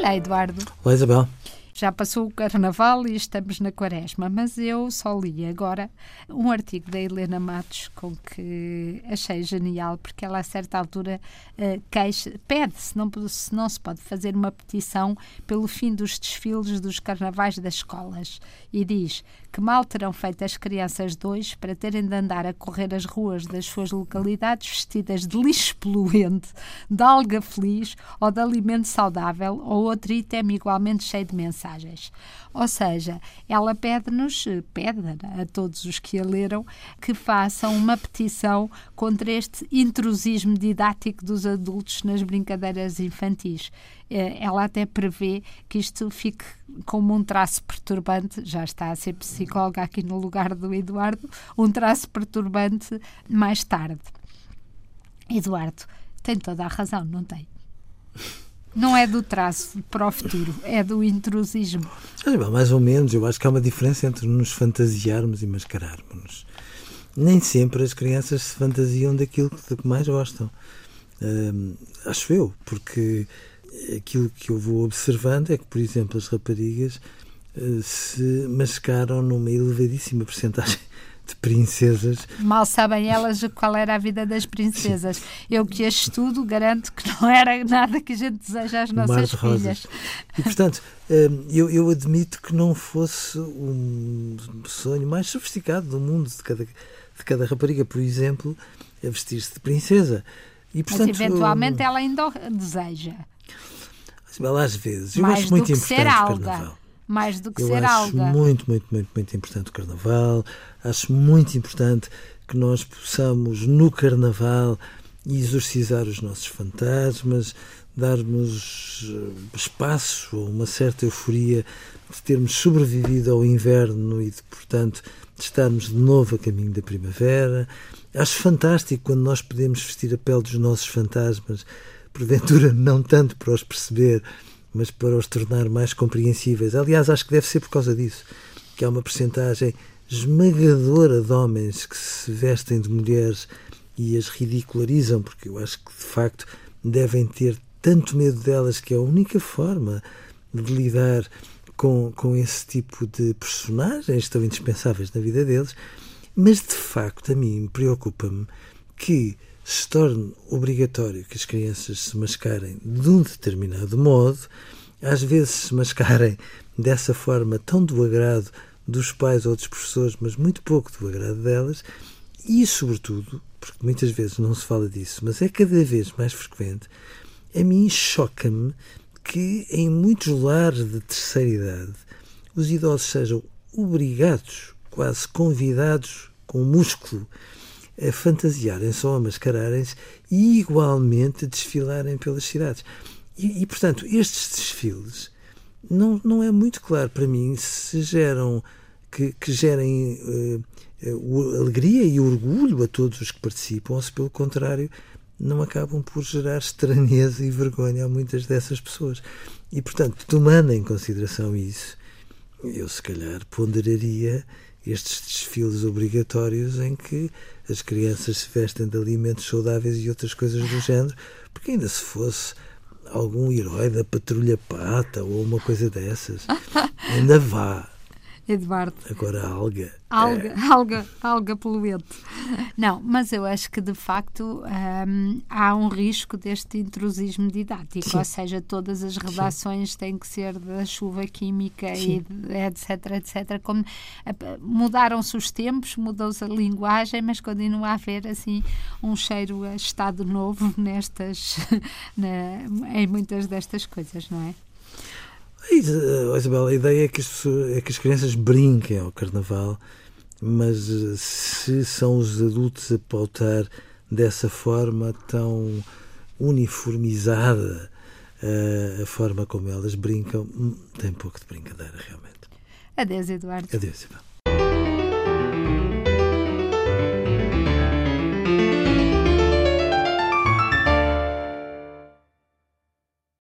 Olá, Eduardo. Olá, Isabel. Já passou o carnaval e estamos na quaresma, mas eu só li agora um artigo da Helena Matos com que achei genial, porque ela a certa altura uh, queixa, pede se não, se não se pode fazer uma petição pelo fim dos desfiles dos carnavais das escolas. E diz que mal terão feito as crianças dois para terem de andar a correr as ruas das suas localidades vestidas de lixo poluente, de alga feliz ou de alimento saudável ou outro item igualmente cheio de mensagens mensagens. Ou seja, ela pede-nos, pede a todos os que a leram, que façam uma petição contra este intrusismo didático dos adultos nas brincadeiras infantis. Eh, ela até prevê que isto fique como um traço perturbante, já está a ser psicóloga aqui no lugar do Eduardo, um traço perturbante mais tarde. Eduardo, tem toda a razão, não tem? Não é do traço para o futuro, é do intrusismo. Mais ou menos, eu acho que há uma diferença entre nos fantasiarmos e mascararmos. Nem sempre as crianças se fantasiam daquilo que mais gostam. Hum, acho eu, porque aquilo que eu vou observando é que, por exemplo, as raparigas uh, se mascaram numa elevadíssima porcentagem de princesas. Mal sabem elas qual era a vida das princesas. Sim. Eu que as estudo, garanto que não era nada que a gente deseja às nossas filhas. E, portanto, hum, eu, eu admito que não fosse um sonho mais sofisticado do mundo de cada, de cada rapariga, por exemplo, a vestir-se de princesa. E, portanto, Mas eventualmente ela ainda deseja. Às vezes, eu Mais acho muito importante o carnaval mais do que eu ser acho alga. muito, muito, muito, muito importante o carnaval. Acho muito importante que nós possamos, no carnaval, exorcizar os nossos fantasmas, darmos eh, espaço a uma certa euforia de termos sobrevivido ao inverno e de, portanto, de estarmos de novo a caminho da primavera. Acho fantástico quando nós podemos vestir a pele dos nossos fantasmas, porventura não tanto para os perceber, mas para os tornar mais compreensíveis. Aliás, acho que deve ser por causa disso, que há uma percentagem esmagadora de homens que se vestem de mulheres e as ridicularizam, porque eu acho que de facto devem ter tanto medo delas que é a única forma de lidar com, com esse tipo de personagens tão indispensáveis na vida deles. Mas de facto, a mim preocupa-me que se torne obrigatório que as crianças se mascarem de um determinado modo, às vezes se mascarem dessa forma tão do agrado dos pais ou dos professores, mas muito pouco do agrado delas, e sobretudo, porque muitas vezes não se fala disso, mas é cada vez mais frequente, a mim choca-me que em muitos lares de terceira idade os idosos sejam obrigados, quase convidados com músculo, a fantasiarem-se ou a mascararem-se e igualmente desfilarem pelas cidades. E, e, portanto, estes desfiles não, não é muito claro para mim se geram que, que gerem uh, uh, alegria e orgulho a todos os que participam, ou se pelo contrário não acabam por gerar estranheza e vergonha a muitas dessas pessoas. E, portanto, tomando em consideração isso, eu se calhar ponderaria estes desfiles obrigatórios em que as crianças se vestem de alimentos saudáveis e outras coisas do género, porque ainda se fosse algum herói da patrulha pata ou uma coisa dessas, ainda vá. Eduardo. Agora alga. Alga, é. alga, alga poluente. Não, mas eu acho que de facto hum, há um risco deste intrusismo didático, Sim. ou seja, todas as redações Sim. têm que ser da chuva química Sim. e etc, etc. Como mudaram-se os tempos, mudou-se a linguagem, mas continua a haver assim um cheiro a estado novo nestas, na, em muitas destas coisas, não é? Isabel, a ideia é que, as é que as crianças brinquem ao carnaval, mas eh, se são os adultos a pautar dessa forma tão uniformizada uh, a forma como elas brincam, hum, tem pouco de brincadeira, realmente. Adeus, Eduardo. Adeus, Isabel.